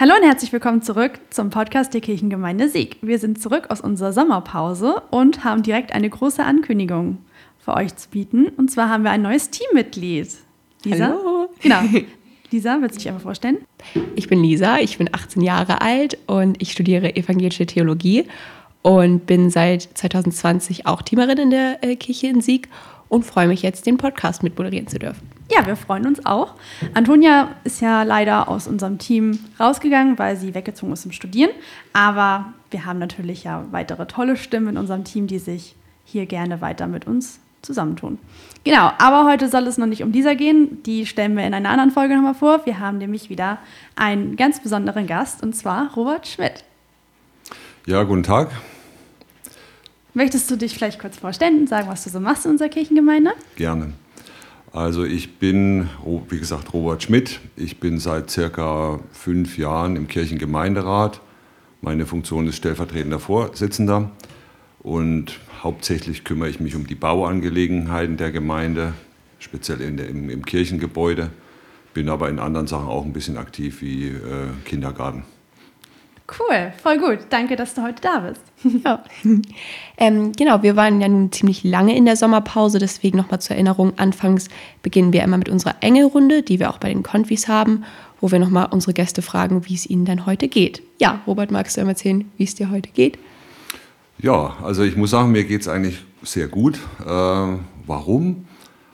Hallo und herzlich willkommen zurück zum Podcast der Kirchengemeinde Sieg. Wir sind zurück aus unserer Sommerpause und haben direkt eine große Ankündigung für euch zu bieten. Und zwar haben wir ein neues Teammitglied. Lisa? Hallo. Genau. Lisa, willst du dich einfach vorstellen? Ich bin Lisa, ich bin 18 Jahre alt und ich studiere evangelische Theologie und bin seit 2020 auch Teamerin in der äh, Kirche in Sieg und freue mich jetzt, den Podcast mitmoderieren zu dürfen. Ja, wir freuen uns auch. Antonia ist ja leider aus unserem Team rausgegangen, weil sie weggezogen ist zum Studieren. Aber wir haben natürlich ja weitere tolle Stimmen in unserem Team, die sich hier gerne weiter mit uns zusammentun. Genau, aber heute soll es noch nicht um dieser gehen. Die stellen wir in einer anderen Folge nochmal vor. Wir haben nämlich wieder einen ganz besonderen Gast und zwar Robert Schmidt. Ja, guten Tag. Möchtest du dich vielleicht kurz vorstellen und sagen, was du so machst in unserer Kirchengemeinde? Gerne. Also ich bin, wie gesagt, Robert Schmidt. Ich bin seit circa fünf Jahren im Kirchengemeinderat. Meine Funktion ist stellvertretender Vorsitzender und hauptsächlich kümmere ich mich um die Bauangelegenheiten der Gemeinde, speziell der, im, im, Kirchengebäude. Bin aber in anderen Sachen auch ein bisschen aktiv wie äh, Kindergarten. Cool, voll gut. Danke, dass du heute da bist. Ja. ähm, genau, wir waren ja nun ziemlich lange in der Sommerpause, deswegen nochmal zur Erinnerung. Anfangs beginnen wir immer mit unserer Engelrunde, die wir auch bei den Konfis haben, wo wir nochmal unsere Gäste fragen, wie es ihnen denn heute geht. Ja, Robert, magst du einmal erzählen, wie es dir heute geht? Ja, also ich muss sagen, mir geht es eigentlich sehr gut. Äh, warum?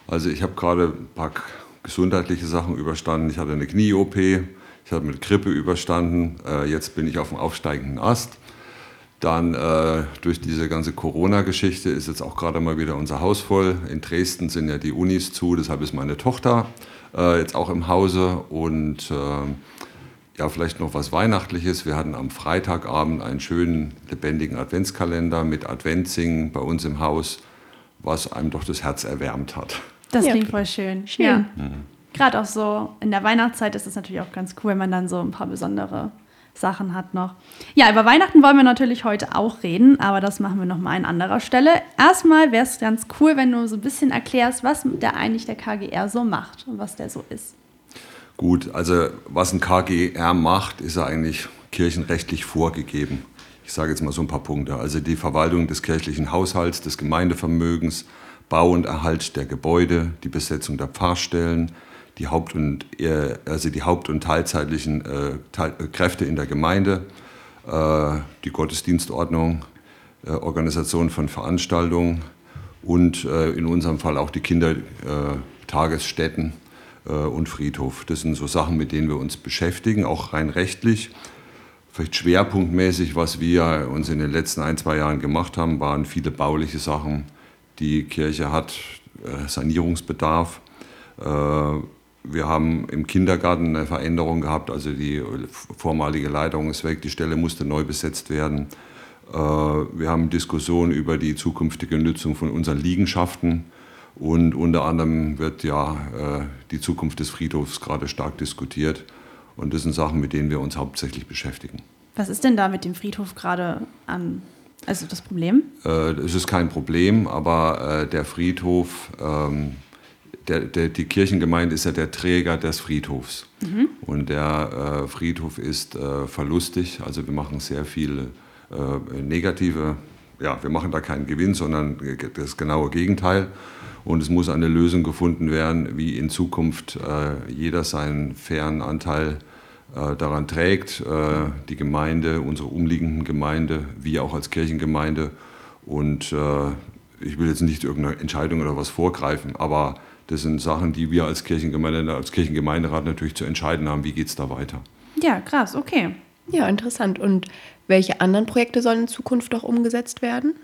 Also ich habe gerade ein paar gesundheitliche Sachen überstanden. Ich hatte eine Knie-OP ich habe mit Grippe überstanden. Äh, jetzt bin ich auf dem aufsteigenden Ast. Dann äh, durch diese ganze Corona-Geschichte ist jetzt auch gerade mal wieder unser Haus voll. In Dresden sind ja die Unis zu, deshalb ist meine Tochter äh, jetzt auch im Hause. Und äh, ja, vielleicht noch was Weihnachtliches. Wir hatten am Freitagabend einen schönen, lebendigen Adventskalender mit Adventsingen bei uns im Haus, was einem doch das Herz erwärmt hat. Das klingt voll schön. schön. Ja. Mhm gerade auch so in der Weihnachtszeit ist es natürlich auch ganz cool, wenn man dann so ein paar besondere Sachen hat noch. Ja, über Weihnachten wollen wir natürlich heute auch reden, aber das machen wir nochmal an anderer Stelle. Erstmal wäre es ganz cool, wenn du so ein bisschen erklärst, was der eigentlich der KGR so macht und was der so ist. Gut, also was ein KGR macht, ist ja eigentlich kirchenrechtlich vorgegeben. Ich sage jetzt mal so ein paar Punkte. Also die Verwaltung des kirchlichen Haushalts, des Gemeindevermögens, Bau und Erhalt der Gebäude, die Besetzung der Pfarrstellen, die Haupt- und, also die Haupt- und teilzeitlichen äh, äh, Kräfte in der Gemeinde, äh, die Gottesdienstordnung, äh, Organisation von Veranstaltungen und äh, in unserem Fall auch die Kindertagesstätten äh, und Friedhof. Das sind so Sachen, mit denen wir uns beschäftigen, auch rein rechtlich. Vielleicht schwerpunktmäßig, was wir uns in den letzten ein, zwei Jahren gemacht haben, waren viele bauliche Sachen. Die Kirche hat Sanierungsbedarf wir haben im Kindergarten eine Veränderung gehabt, also die vormalige Leitung ist weg, die Stelle musste neu besetzt werden. Äh, wir haben Diskussionen über die zukünftige Nutzung von unseren Liegenschaften und unter anderem wird ja äh, die Zukunft des Friedhofs gerade stark diskutiert. Und das sind Sachen, mit denen wir uns hauptsächlich beschäftigen. Was ist denn da mit dem Friedhof gerade an? Also das Problem? Äh, es ist kein Problem, aber der Friedhof ähm, der, der, die Kirchengemeinde ist ja der Träger des Friedhofs. Mhm. Und der äh, Friedhof ist äh, verlustig, also wir machen sehr viele äh, negative, ja, wir machen da keinen Gewinn, sondern das genaue Gegenteil. Und es muss eine Lösung gefunden werden, wie in Zukunft äh, jeder seinen fairen Anteil äh, daran trägt, äh, die Gemeinde, unsere umliegenden Gemeinde, wie auch als Kirchengemeinde. Und ich will jetzt nicht irgendeine Entscheidung oder was vorgreifen, aber das sind Sachen, die wir als, Kirchengemeinde, als Kirchengemeinderat natürlich zu entscheiden haben. Wie geht es da weiter? Ja, krass, okay. Ja, interessant. Und welche anderen Projekte sollen in Zukunft noch umgesetzt werden?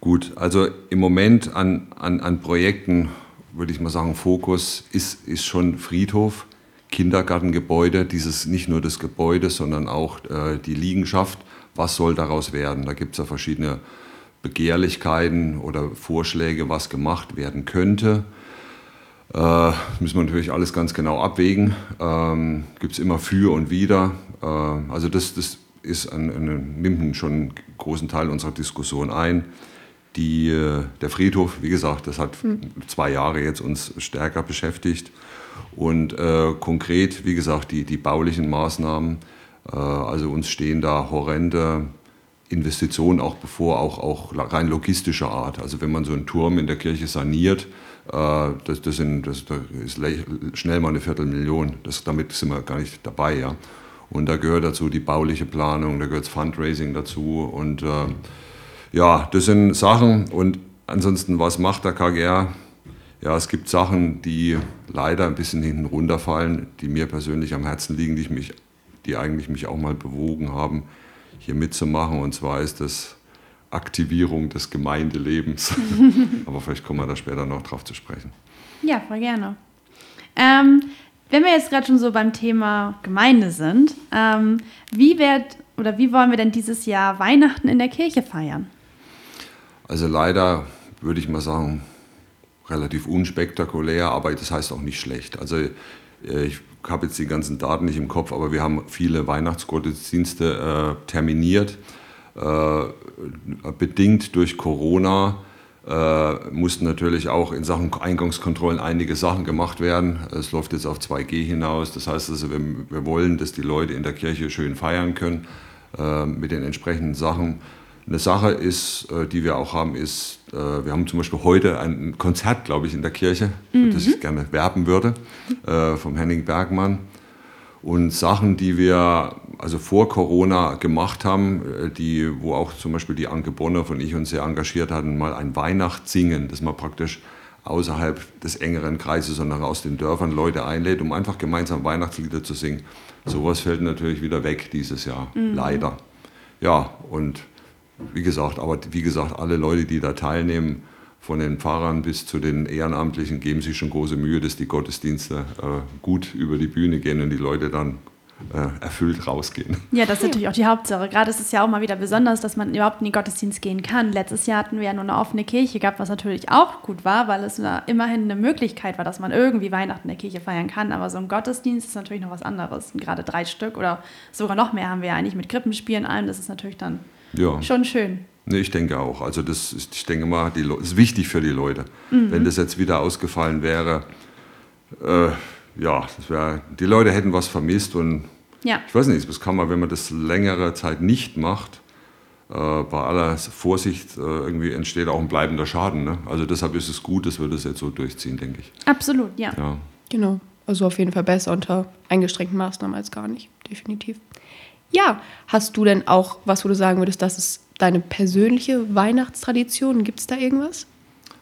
Gut, also im Moment an, an, an Projekten würde ich mal sagen, Fokus ist, ist schon Friedhof, Kindergartengebäude, dieses nicht nur das Gebäude, sondern auch äh, die Liegenschaft. Was soll daraus werden? Da gibt es ja verschiedene Begehrlichkeiten oder Vorschläge, was gemacht werden könnte. Äh, müssen wir natürlich alles ganz genau abwägen. Ähm, Gibt es immer für und wider. Äh, also das, das ist ein, ein, nimmt schon einen großen Teil unserer Diskussion ein. Die, äh, der Friedhof, wie gesagt, das hat hm. zwei Jahre jetzt uns stärker beschäftigt. Und äh, konkret, wie gesagt, die, die baulichen Maßnahmen Äh, also uns stehen da horrende Investitionen auch bevor, auch, auch rein logistischer Art. Also wenn man so einen Turm in der Kirche saniert, äh, das, das, sind, das, das ist schnell mal eine Viertelmillion. Das, damit sind wir gar nicht dabei. Ja. Und da gehört dazu die bauliche Planung, da gehört das Fundraising dazu. Und äh, ja, das sind Sachen. Und ansonsten, was macht der KGR? Ja, es gibt Sachen, die leider ein bisschen hinten runterfallen, die mir persönlich am Herzen liegen, die, ich mich, die eigentlich mich auch mal bewogen haben, hier mitzumachen. Und zwar ist das Aktivierung des Gemeindelebens. Aber vielleicht kommen wir da später noch drauf zu sprechen. Ja, voll gerne. Ähm, wenn wir jetzt gerade schon so beim Thema Gemeinde sind, ähm, wie wird oder wie wollen wir denn dieses Jahr Weihnachten in der Kirche feiern? Also leider würde ich mal sagen, relativ unspektakulär, aber das heißt auch nicht schlecht. Also ich habe jetzt die ganzen Daten nicht im Kopf, aber wir haben viele Weihnachtsgottesdienste äh, terminiert. Äh, bedingt durch Corona äh, mussten natürlich auch in Sachen Eingangskontrollen einige Sachen gemacht werden. Es läuft jetzt auf 2G hinaus. Das heißt also, wir, wir wollen, dass die Leute in der Kirche schön feiern können äh, mit den entsprechenden Sachen. Eine Sache ist, äh, die wir auch haben, ist, äh, wir haben zum Beispiel heute ein Konzert, glaube ich, in der Kirche, mhm. das ich gerne werben würde, äh, vom Henning Bergmann. Und Sachen, die wir also vor Corona gemacht haben, die, wo auch zum Beispiel die Anke Bonner von ich uns sehr engagiert hatten, mal ein Weihnachtssingen, das man praktisch außerhalb des engeren Kreises, sondern aus den Dörfern Leute einlädt, um einfach gemeinsam Weihnachtslieder zu singen. Sowas fällt natürlich wieder weg dieses Jahr, mhm. leider. Ja, und wie gesagt, aber wie gesagt, alle Leute, die da teilnehmen, von den Pfarrern bis zu den Ehrenamtlichen, geben sich schon große Mühe, dass die Gottesdienste äh, gut über die Bühne gehen und die Leute dann äh, erfüllt rausgehen. Ja, das ist natürlich auch die Hauptsache. Gerade ist es ja auch mal wieder besonders, dass man überhaupt in den Gottesdienst gehen kann. Letztes Jahr hatten wir ja nur eine offene Kirche gehabt, was natürlich auch gut war, weil es immerhin eine Möglichkeit war, dass man irgendwie Weihnachten in der Kirche feiern kann. Aber so ein Gottesdienst ist natürlich noch was anderes. Und gerade drei Stück oder sogar noch mehr haben wir ja eigentlich mit Krippenspielen allem. Das ist natürlich dann ja. schon schön. Nee, ich denke auch. Also das ist, ich denke mal, die, das ist wichtig für die Leute. Mhm. Wenn das jetzt wieder ausgefallen wäre, äh, ja, das wär, die Leute hätten was vermisst und ja. ich weiß nicht, was kann man, wenn man das längere Zeit nicht macht, äh, bei aller Vorsicht äh, irgendwie entsteht auch ein bleibender Schaden. Ne? Also deshalb ist es gut, dass wir das jetzt so durchziehen, denke ich. Absolut, ja. ja. Genau. Also auf jeden Fall besser unter eingeschränkten Maßnahmen als gar nicht, definitiv. Ja, hast du denn auch was, wo du sagen würdest, das ist deine persönliche Weihnachtstradition? Gibt es da irgendwas?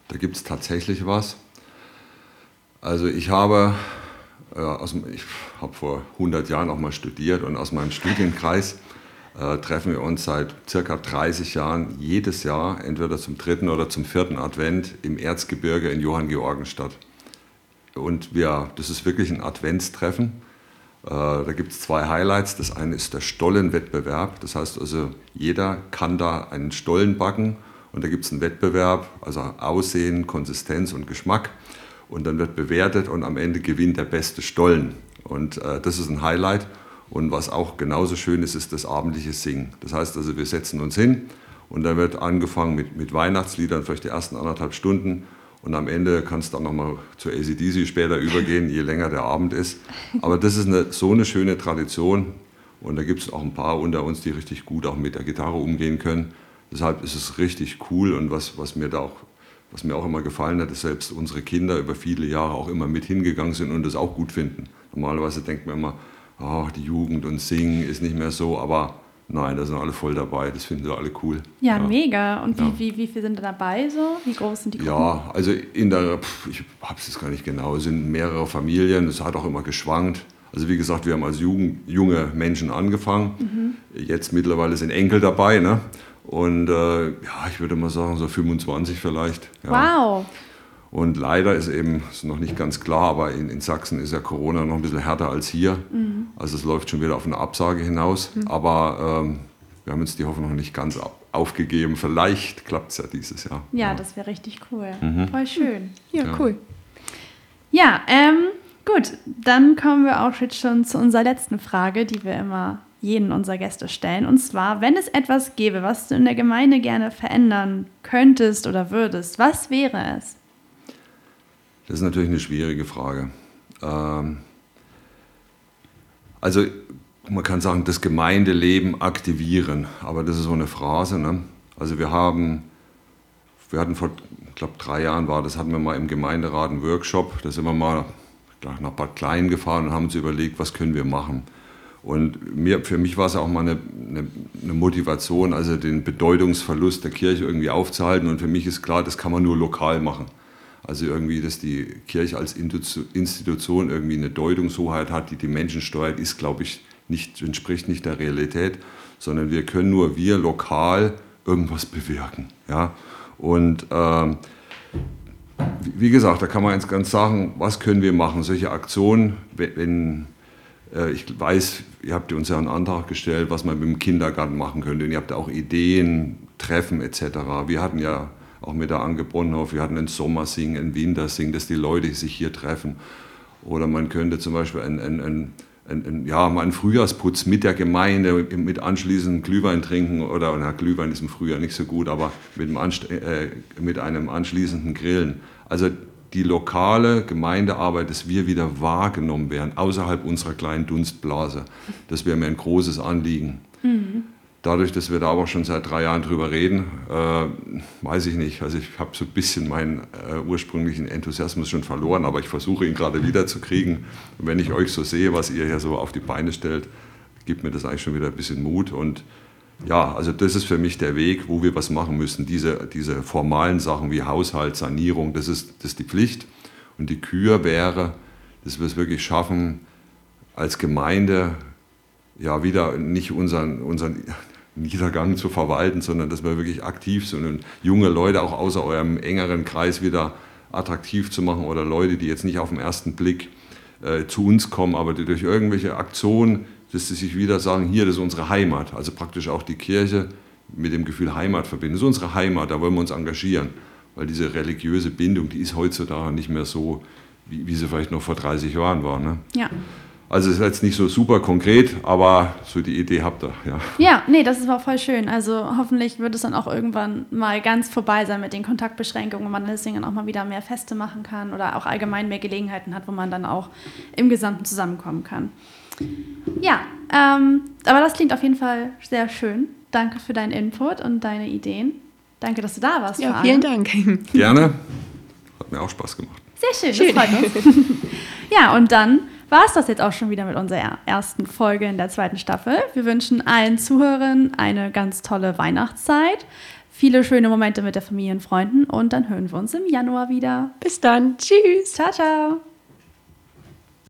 Da gibt es tatsächlich was. Also ich habe, äh, aus, ich habe vor 100 Jahren auch mal studiert und aus meinem Studienkreis äh, treffen wir uns seit circa 30 Jahren jedes Jahr, entweder zum dritten oder zum vierten Advent im Erzgebirge in Johanngeorgenstadt. Und wir, das ist wirklich ein Adventstreffen. Äh, da gibt es zwei Highlights. Das eine ist der Stollenwettbewerb. Das heißt also, jeder kann da einen Stollen backen und da gibt es einen Wettbewerb, also Aussehen, Konsistenz und Geschmack. Und dann wird bewertet und am Ende gewinnt der beste Stollen. Und äh, das ist ein Highlight. Und was auch genauso schön ist, ist das abendliche Singen. Das heißt also, wir setzen uns hin und dann wird angefangen mit, mit Weihnachtsliedern, vielleicht die ersten anderthalb Stunden. Und am Ende kann es dann nochmal zu ACDC später übergehen, je länger der Abend ist. Aber das ist eine, so eine schöne Tradition. Und da gibt es auch ein paar unter uns, die richtig gut auch mit der Gitarre umgehen können. Deshalb ist es richtig cool und was, was mir da auch, was mir auch immer gefallen hat, ist selbst unsere Kinder über viele Jahre auch immer mit hingegangen sind und das auch gut finden. Normalerweise denkt man immer, oh, die Jugend und Singen ist nicht mehr so, aber Nein, da sind alle voll dabei, das finden sie alle cool. Ja, ja. mega. Und wie, ja. wie, wie viele sind da dabei so? Wie groß sind die Gruppen? Ja, also in der, ich habe es jetzt gar nicht genau, es sind mehrere Familien, das hat auch immer geschwankt. Also wie gesagt, wir haben als Jugend, junge Menschen angefangen. Mhm. Jetzt mittlerweile sind Enkel dabei. Ne? Und äh, ja, ich würde mal sagen, so 25 vielleicht. Ja. Wow. Und leider ist eben, ist noch nicht ganz klar, aber in, in, Sachsen ist ja Corona noch ein bisschen härter als hier. Mhm. Also es läuft schon wieder auf eine Absage hinaus. Mhm. Aber ähm, wir haben uns die Hoffnung noch nicht ganz aufgegeben. Vielleicht klappt es ja dieses Jahr. Ja, ja. das wäre richtig cool. Mhm. Voll schön. Ja, ja. cool. Ja, ähm, gut. Dann kommen wir auch jetzt schon zu unserer letzten Frage, die wir immer jeden unserer Gäste stellen. Und zwar, wenn es etwas gäbe, was du in der Gemeinde gerne verändern könntest oder würdest, was wäre es? Das ist natürlich eine schwierige Frage. Ähm, also man kann sagen, das Gemeindeleben aktivieren. Aber das ist so eine Phrase. Ne? Also wir haben, wir hatten vor, ich glaube, drei Jahren war das, hatten wir mal im Gemeinderat einen Workshop. Da sind wir mal nach Bad Klein gefahren und haben uns überlegt, was können wir machen. Und mir, für mich war es auch mal eine, eine, eine, Motivation, also den Bedeutungsverlust der Kirche irgendwie aufzuhalten. Und für mich ist klar, das kann man nur lokal machen. Also irgendwie, dass die Kirche als Institution irgendwie eine Deutungshoheit hat, die die Menschen steuert, ist, glaube ich, nicht, entspricht nicht der Realität, sondern wir können nur wir lokal irgendwas bewirken. Ja? Und ähm, wie gesagt, da kann man jetzt ganz sagen, was können wir machen? Solche Aktionen, wenn, äh, ich weiß, ihr habt uns ja einen Antrag gestellt, was man mit dem Kindergarten machen könnte. Und ihr habt auch Ideen, Treffen etc. Wir hatten ja auch mit der Anke Bronnhoff, wir hatten ein Sommersingen, ein Wintersingen, dass die Leute sich hier treffen. Oder man könnte zum Beispiel ein, ein, ein, ein, ja, mal einen Frühjahrsputz mit der Gemeinde, mit anschließend Glühwein trinken oder, na, Glühwein ist im Frühjahr nicht so gut, aber mit einem, äh, mit einem anschließenden Grillen. Also die lokale Gemeindearbeit, dass wir wieder wahrgenommen werden, außerhalb unserer kleinen Dunstblase. Das wäre mir ein großes Anliegen. Mhm. Dadurch, dass wir da aber schon seit drei Jahren drüber reden, äh, weiß ich nicht. Also ich habe so ein bisschen meinen äh, ursprünglichen Enthusiasmus schon verloren, aber ich versuche ihn gerade wieder zu kriegen. Und wenn ich euch so sehe, was ihr hier so auf die Beine stellt, gibt mir das eigentlich schon wieder ein bisschen Mut. Und ja, also das ist für mich der Weg, wo wir was machen müssen. Diese, diese formalen Sachen wie Haushalt, Sanierung, das ist, das ist die Pflicht. Und die Kür wäre, dass wir es wirklich schaffen, als Gemeinde ja wieder nicht unseren, unseren Niedergang zu verwalten, sondern dass wir wirklich aktiv sind und junge Leute auch außer eurem engeren Kreis wieder attraktiv zu machen oder Leute, die jetzt nicht auf den ersten Blick äh, zu uns kommen, aber die durch irgendwelche Aktionen, dass sie sich wieder sagen, hier, das ist unsere Heimat, also praktisch auch die Kirche mit dem Gefühl Heimat verbinden. Das ist unsere Heimat, da wollen wir uns engagieren, weil diese religiöse Bindung, die ist heutzutage nicht mehr so, wie, wie sie vielleicht noch vor 30 Jahren war. Ne? Ja. Also es ist jetzt nicht so super konkret, aber so die Idee habt ihr, ja. Ja, nee, das ist auch voll schön. Also hoffentlich wird es dann auch irgendwann mal ganz vorbei sein mit den Kontaktbeschränkungen, wo man deswegen auch mal wieder mehr Feste machen kann oder auch allgemein mehr Gelegenheiten hat, wo man dann auch im Gesamten zusammenkommen kann. Ja, ähm, aber das klingt auf jeden Fall sehr schön. Danke für deinen Input und deine Ideen. Danke, dass du da warst. Ja, vielen Dank. Gerne. Hat mir auch Spaß gemacht. Sehr schön, schön. das freut uns. ja, und dann war es das jetzt auch schon wieder mit unserer ersten Folge in der zweiten Staffel. Wir wünschen allen Zuhörern eine ganz tolle Weihnachtszeit, viele schöne Momente mit der Familie und Freunden und dann hören wir uns im Januar wieder. Bis dann. Tschüss. Ciao, ciao.